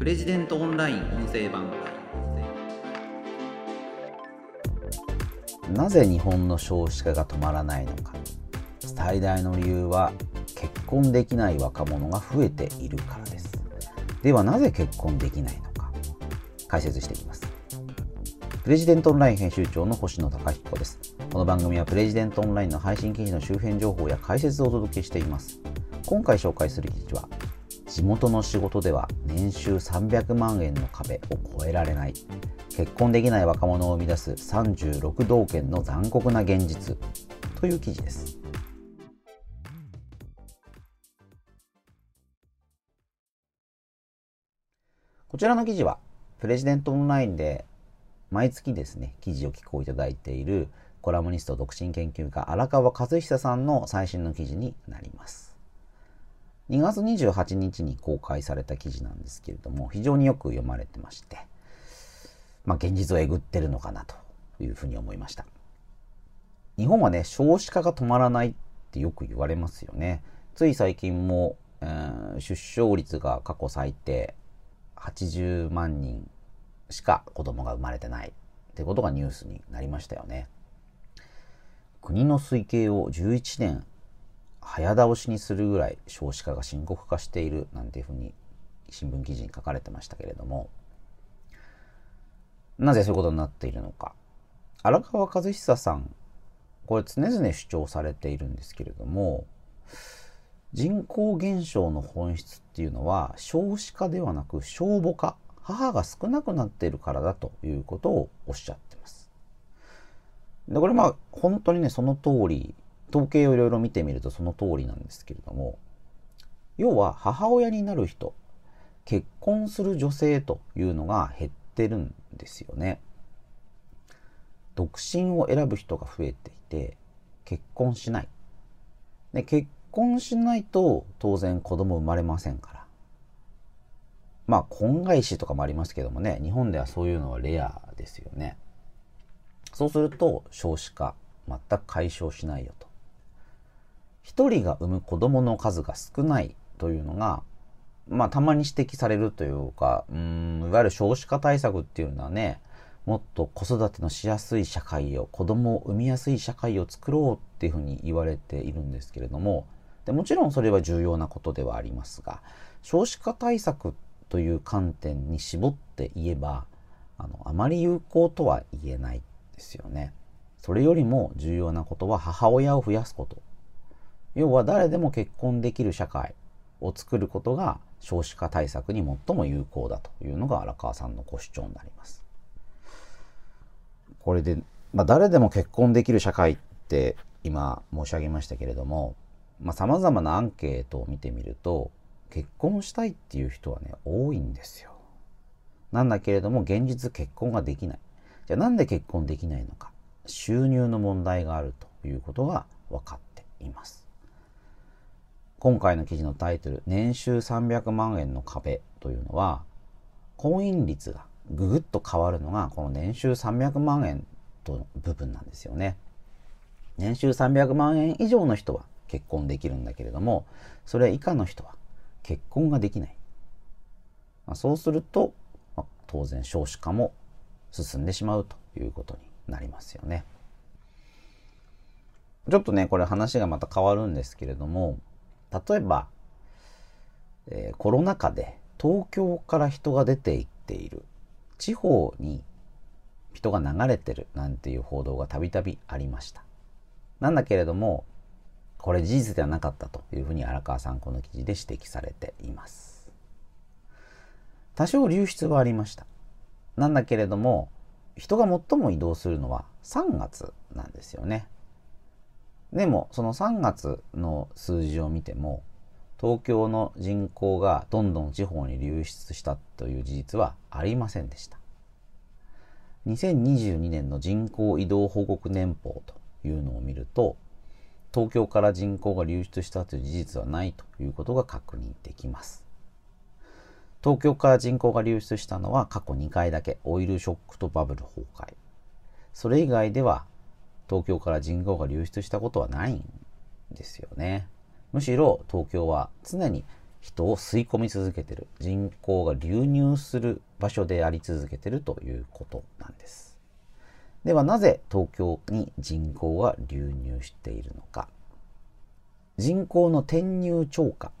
プレジデントオンライン音声版なぜ日本の少子化が止まらないのか。最大の理由は結婚できない若者が増えているからです。ではなぜ結婚できないのか。解説していきます。プレジデントオンライン編集長の星野貴彦です。この番組はプレジデントオンラインの配信記事の周辺情報や解説をお届けしています。今回紹介する記事は地元の仕事では年収300万円の壁を超えられない。結婚できない若者を生み出す36道県の残酷な現実。という記事です。こちらの記事はプレジデントオンラインで毎月ですね記事を寄稿いただいているコラムニスト独身研究家荒川和久さんの最新の記事になります。2月28日に公開された記事なんですけれども非常によく読まれてましてまあ、現実をえぐってるのかなというふうに思いました。日本はね少子化が止まらないってよく言われますよね。つい最近も、えー、出生率が過去最低80万人しか子供が生まれてないってことがニュースになりましたよね。国の推計を11年早倒しにするぐらい少子化が深刻化しているなんていうふうに新聞記事に書かれてましたけれどもなぜそういうことになっているのか。荒川和久さん、これ常々主張されているんですけれども、人口減少の本質っていうのは少子化ではなく少母化、母が少なくなっているからだということをおっしゃってます。で、これまあ本当にね、その通り、統計をいろいろ見てみるとその通りなんですけれども、要は母親になる人、結婚する女性というのが減ってるんですよね。独身を選ぶ人が増えていて結婚しない。で結婚しないと当然子供生まれませんから。まあ婚外子とかもありますけどもね日本ではそういうのはレアですよね。そうすると少子化全く解消しないよと。一人が産む子供の数が少ないというのがまあ、たまに指摘されるというか、うん、いわゆる少子化対策っていうのはね、もっと子育てのしやすい社会を、子供を産みやすい社会を作ろうっていうふうに言われているんですけれども、でもちろんそれは重要なことではありますが、少子化対策という観点に絞って言えば、あの、あまり有効とは言えないですよね。それよりも重要なことは母親を増やすこと。要は誰でも結婚できる社会を作ることが少子化対策に最も有効だというのが荒川さんのご主張になります。これで、まあ、誰でも結婚できる社会って今申し上げましたけれども、まあ、様々なアンケートを見てみると、結婚したいっていう人はね、多いんですよ。なんだけれども、現実結婚ができない。じゃあなんで結婚できないのか。収入の問題があるということが分かっています。今回の記事のタイトル、年収300万円の壁というのは、婚姻率がぐぐっと変わるのが、この年収300万円との部分なんですよね。年収300万円以上の人は結婚できるんだけれども、それ以下の人は結婚ができない。まあ、そうすると、まあ、当然少子化も進んでしまうということになりますよね。ちょっとね、これ話がまた変わるんですけれども、例えば、えー、コロナ禍で東京から人が出ていっている地方に人が流れてるなんていう報道がたびたびありました。なんだけれども、これ事実ではなかったというふうに荒川さんこの記事で指摘されています。多少流出はありました。なんだけれども、人が最も移動するのは3月なんですよね。でもその3月の数字を見ても東京の人口がどんどん地方に流出したという事実はありませんでした。2022年の人口移動報告年報というのを見ると東京から人口が流出したという事実はないということが確認できます。東京から人口が流出したのは過去2回だけ。オイルショックとバブル崩壊。それ以外では東京から人口が流出したことはないんですよね。むしろ東京は常に人を吸い込み続けてる。人口が流入する場所であり続けてるということなんです。ではなぜ東京に人口が流入しているのか。人口の転入超過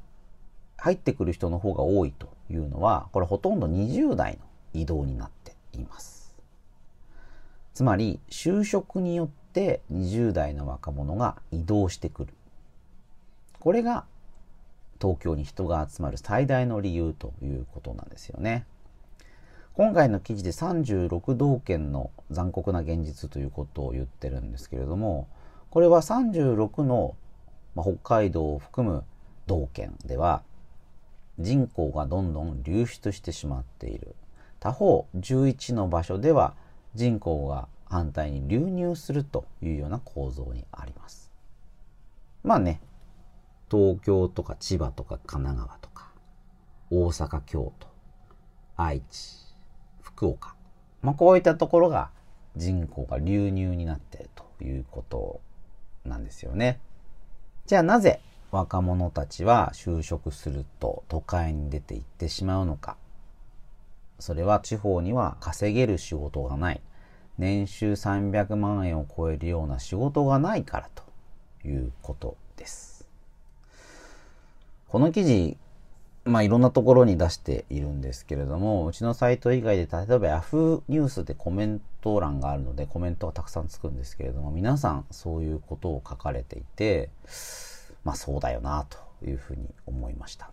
入ってくる人の方が多いというのはこれほとんど20代の移動になっています。つまり就職によって20代の若者が移動してくるこれが東京に人が集まる最大の理由ということなんですよね。今回の記事で36道県の残酷な現実ということを言ってるんですけれどもこれは36の、まあ、北海道を含む道県では人口がどんどん流出してしまっている他方11の場所では人口が反対に流入するというような構造にありますまあね東京とか千葉とか神奈川とか大阪京都愛知福岡、まあ、こういったところが人口が流入になっているということなんですよね。じゃあなぜ若者たちは就職すると都会に出て行ってしまうのか。それは地方には稼げる仕事がない。年収300万円を超えるような仕事がないからということです。この記事まあいろんなところに出しているんですけれども、うちのサイト以外で、例えば Yahoo ニュースでコメント欄があるので、コメントがたくさんつくんですけれども、皆さんそういうことを書かれていて、まあそうだよな、というふうに思いました。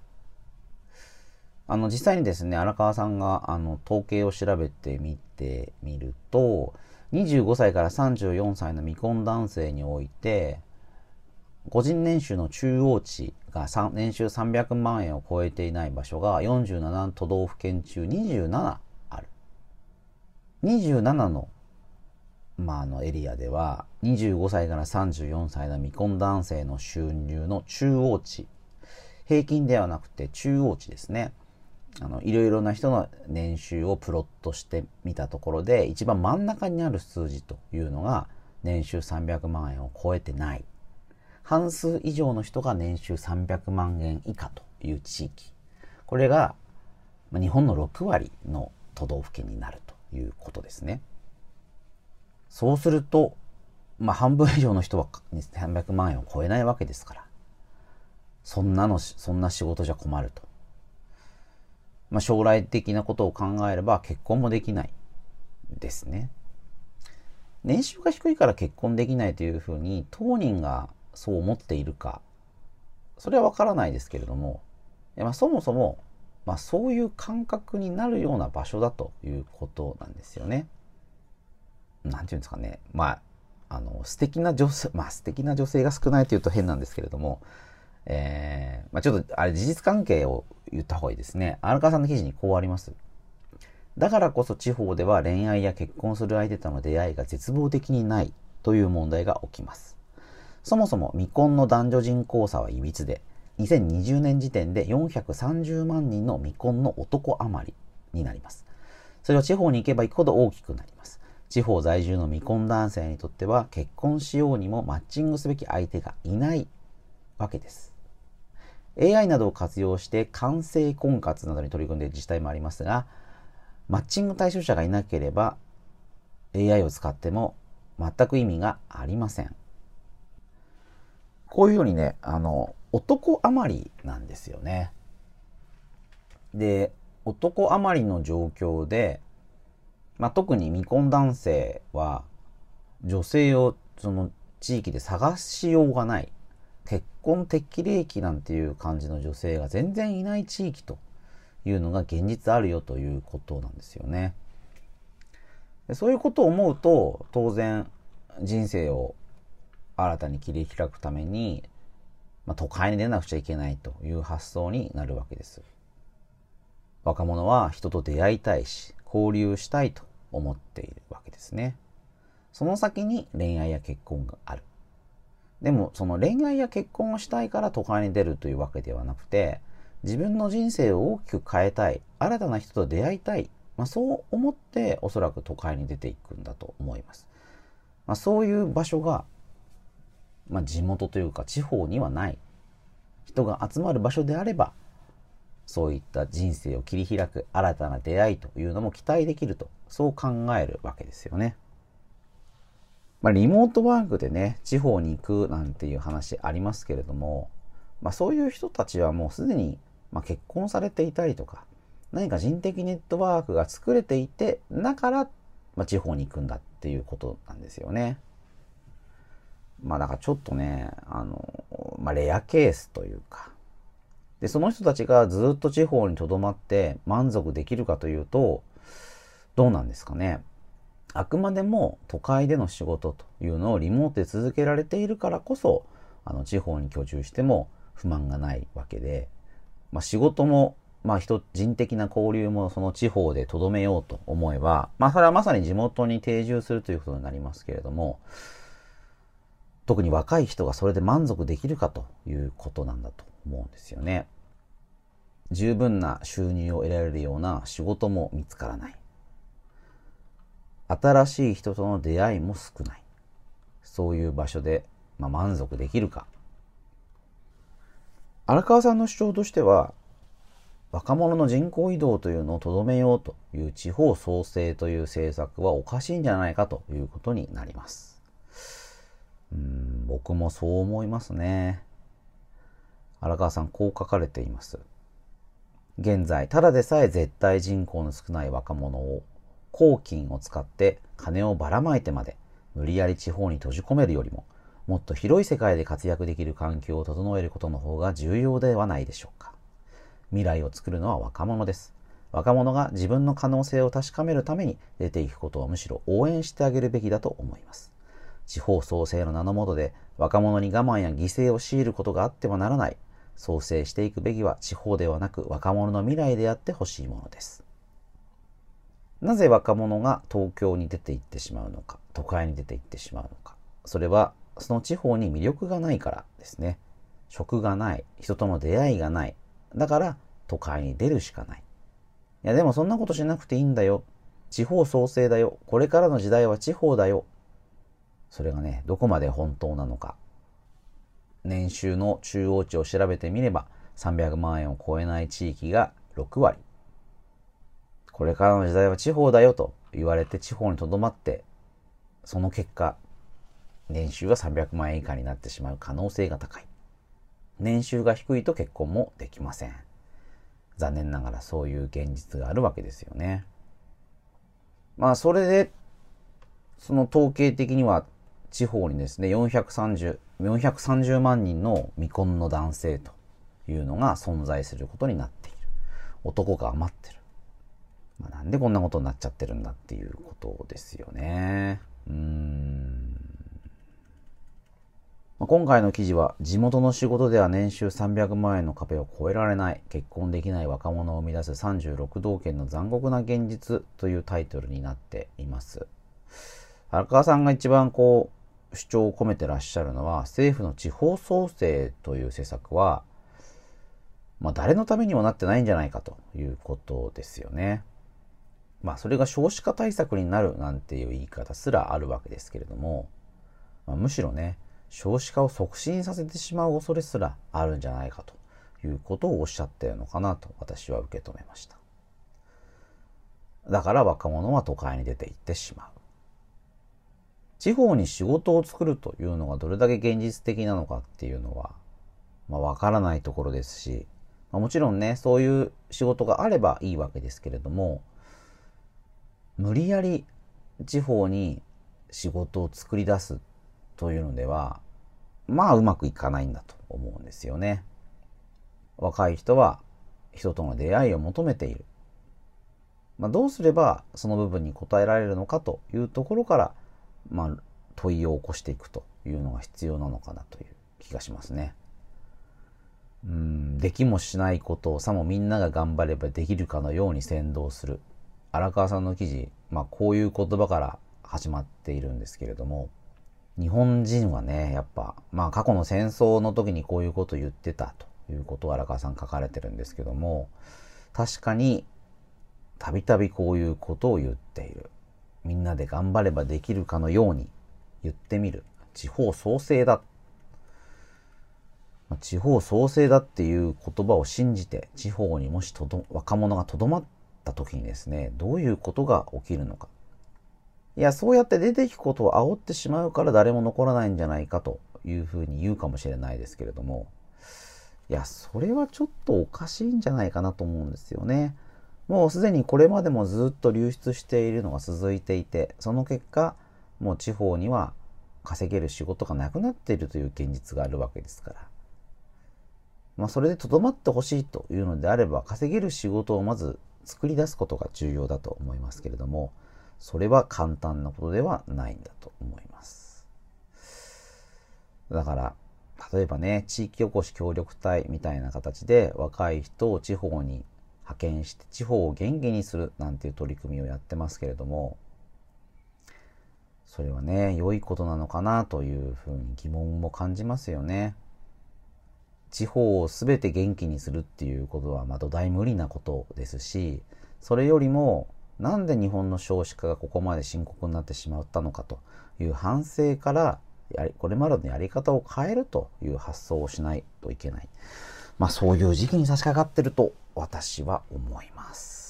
あの、実際にですね、荒川さんが、あの、統計を調べてみてみると、25歳から34歳の未婚男性において、個人年収の中央値が年収300万円を超えていない場所が47都道府県中27ある。27の,、まあ、あのエリアでは25歳から34歳の未婚男性の収入の中央値平均ではなくて中央値ですね。あのいろいろな人の年収をプロットしてみたところで一番真ん中にある数字というのが年収300万円を超えてない半数以上の人が年収300万円以下という地域。これが日本の6割の都道府県になるということですね。そうすると、まあ、半分以上の人は300万円を超えないわけですから、そんなの、そんな仕事じゃ困ると。まあ、将来的なことを考えれば結婚もできないですね。年収が低いから結婚できないというふうに当人がそう思っているか、それはわからないですけれども、まあ、そもそも、まあ、そういう感覚になるような場所だということなんですよね。なんていうんですかね。まあ、あの、素敵な女性、まあ素敵な女性が少ないというと変なんですけれども、えー、まあちょっとあれ事実関係を言った方がいいですね。荒川さんの記事にこうあります。だからこそ地方では恋愛や結婚する相手との出会いが絶望的にないという問題が起きます。そもそも未婚の男女人口差はいびつで、2020年時点で430万人の未婚の男余りになります。それは地方に行けば行くほど大きくなります。地方在住の未婚男性にとっては結婚しようにもマッチングすべき相手がいないわけです。AI などを活用して完成婚活などに取り組んでいる自治体もありますが、マッチング対象者がいなければ AI を使っても全く意味がありません。こういうようにね、あの、男余りなんですよね。で、男余りの状況で、まあ、特に未婚男性は女性をその地域で探しようがない。婚適齢期なんていう感じの女性が全然いない地域というのが現実あるよということなんですよね。そういうことを思うと当然人生を新たに切り開くために、まあ、都会に出なくちゃいけないという発想になるわけです。若者は人と出会いたいし、交流したいと思っているわけですね。その先に恋愛や結婚がある。でも、その恋愛や結婚をしたいから都会に出るというわけではなくて、自分の人生を大きく変えたい、新たな人と出会いたい、まあ、そう思っておそらく都会に出ていくんだと思います。まあ、そういう場所がまあ、地元というか地方にはない人が集まる場所であればそういった人生を切り開く新たな出会いというのも期待できると、そう考えるわけですよね。まあ、リモートワークでね、地方に行くなんていう話ありますけれども、まあ、そういう人たちはもうすでに、ま結婚されていたりとか、何か人的ネットワークが作れていて、だから、まあ、地方に行くんだっていうことなんですよね。まあだからちょっとね、あの、まあレアケースというか、で、その人たちがずっと地方に留まって満足できるかというと、どうなんですかね。あくまでも都会での仕事というのをリモートで続けられているからこそ、あの、地方に居住しても不満がないわけで、まあ仕事も、まあ人、人的な交流もその地方で留めようと思えば、まあそれはまさに地元に定住するということになりますけれども、特に若い人がそれで満足できるかということなんだと思うんですよね。十分な収入を得られるような仕事も見つからない。新しい人との出会いも少ない。そういう場所で、まあ、満足できるか。荒川さんの主張としては、若者の人口移動というのをとどめようという地方創生という政策はおかしいんじゃないかということになります。うん僕もそう思いますね。荒川さん、こう書かれています。現在、ただでさえ絶対人口の少ない若者を、公金を使って金をばらまいてまで、無理やり地方に閉じ込めるよりも、もっと広い世界で活躍できる環境を整えることの方が重要ではないでしょうか。未来を作るのは若者です。若者が自分の可能性を確かめるために出ていくことをむしろ応援してあげるべきだと思います。地方創生の名の下で若者に我慢や犠牲を強いることがあってはならない。創生していくべきは地方ではなく若者の未来であってほしいものです。なぜ若者が東京に出て行ってしまうのか、都会に出て行ってしまうのか。それはその地方に魅力がないからですね。職がない、人との出会いがない。だから都会に出るしかない。いやでもそんなことしなくていいんだよ。地方創生だよ。これからの時代は地方だよ。それがね、どこまで本当なのか。年収の中央値を調べてみれば、300万円を超えない地域が6割。これからの時代は地方だよと言われて地方にとどまって、その結果、年収は300万円以下になってしまう可能性が高い。年収が低いと結婚もできません。残念ながらそういう現実があるわけですよね。まあそれで、その統計的には地方にですね、430、430万人の未婚の男性というのが存在することになっている。男が余ってる。まあ、なんでこんなことになっちゃってるんだっていうことですよね。うーん。まあ、今回の記事は地元の仕事では年収300万円の壁を越えられない結婚できない若者を生み出す36道県の残酷な現実というタイトルになっています。荒川さんが一番こう主張を込めてらっしゃるのは、政府の地方創生という施策は、まあ、誰のためにもなってないんじゃないかということですよね。まあ、それが少子化対策になるなんていう言い方すらあるわけですけれども、まあ、むしろね、少子化を促進させてしまう恐れすらあるんじゃないかということをおっしゃってるのかなと私は受け止めました。だから若者は都会に出て行ってしまう。地方に仕事を作るというのがどれだけ現実的なのかっていうのは、まあ、わからないところですし、まあ、もちろんね、そういう仕事があればいいわけですけれども、無理やり地方に仕事を作り出すというのでは、まあうまくいかないんだと思うんですよね。若い人は人との出会いを求めている。まあ、どうすればその部分に応えられるのかというところからまあ、問いを起こしていくというのが必要なのかなという気がしますね。うん、できもしないことをさもみんなが頑張ればできるかのように先導する。荒川さんの記事、まあこういう言葉から始まっているんですけれども、日本人はね、やっぱ、まあ過去の戦争の時にこういうことを言ってたということを荒川さん書かれてるんですけども、確かにたびたびこういうことを言っている。みんなで頑張ればできるかのように言ってみる。地方創生だ。地方創生だっていう言葉を信じて地方にもしとど若者がとどまった時にですねどういうことが起きるのかいやそうやって出ていくことを煽ってしまうから誰も残らないんじゃないかというふうに言うかもしれないですけれどもいやそれはちょっとおかしいんじゃないかなと思うんですよね。もうすでにこれまでもずっと流出しているのが続いていてその結果もう地方には稼げる仕事がなくなっているという現実があるわけですから。まあ、それでとどまってほしいというのであれば、稼げる仕事をまず作り出すことが重要だと思いますけれども、それは簡単なことではないんだと思います。だから、例えばね、地域おこし協力隊みたいな形で若い人を地方に派遣して地方を元気にするなんていう取り組みをやってますけれども、それはね、良いことなのかなというふうに疑問も感じますよね。地方を全て元気にするっていうことは、まあ、土台無理なことですし、それよりも、なんで日本の少子化がここまで深刻になってしまったのかという反省から、これまでのやり方を変えるという発想をしないといけない。まあそういう時期に差し掛かってると私は思います。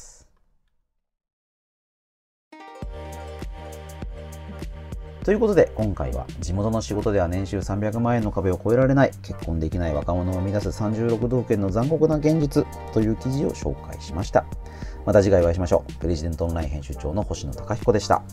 ということで今回は地元の仕事では年収300万円の壁を越えられない結婚できない若者を生み出す36道県の残酷な現実という記事を紹介しました。また次回お会いしましょう。プレジデントオンライン編集長の星野貴彦でした。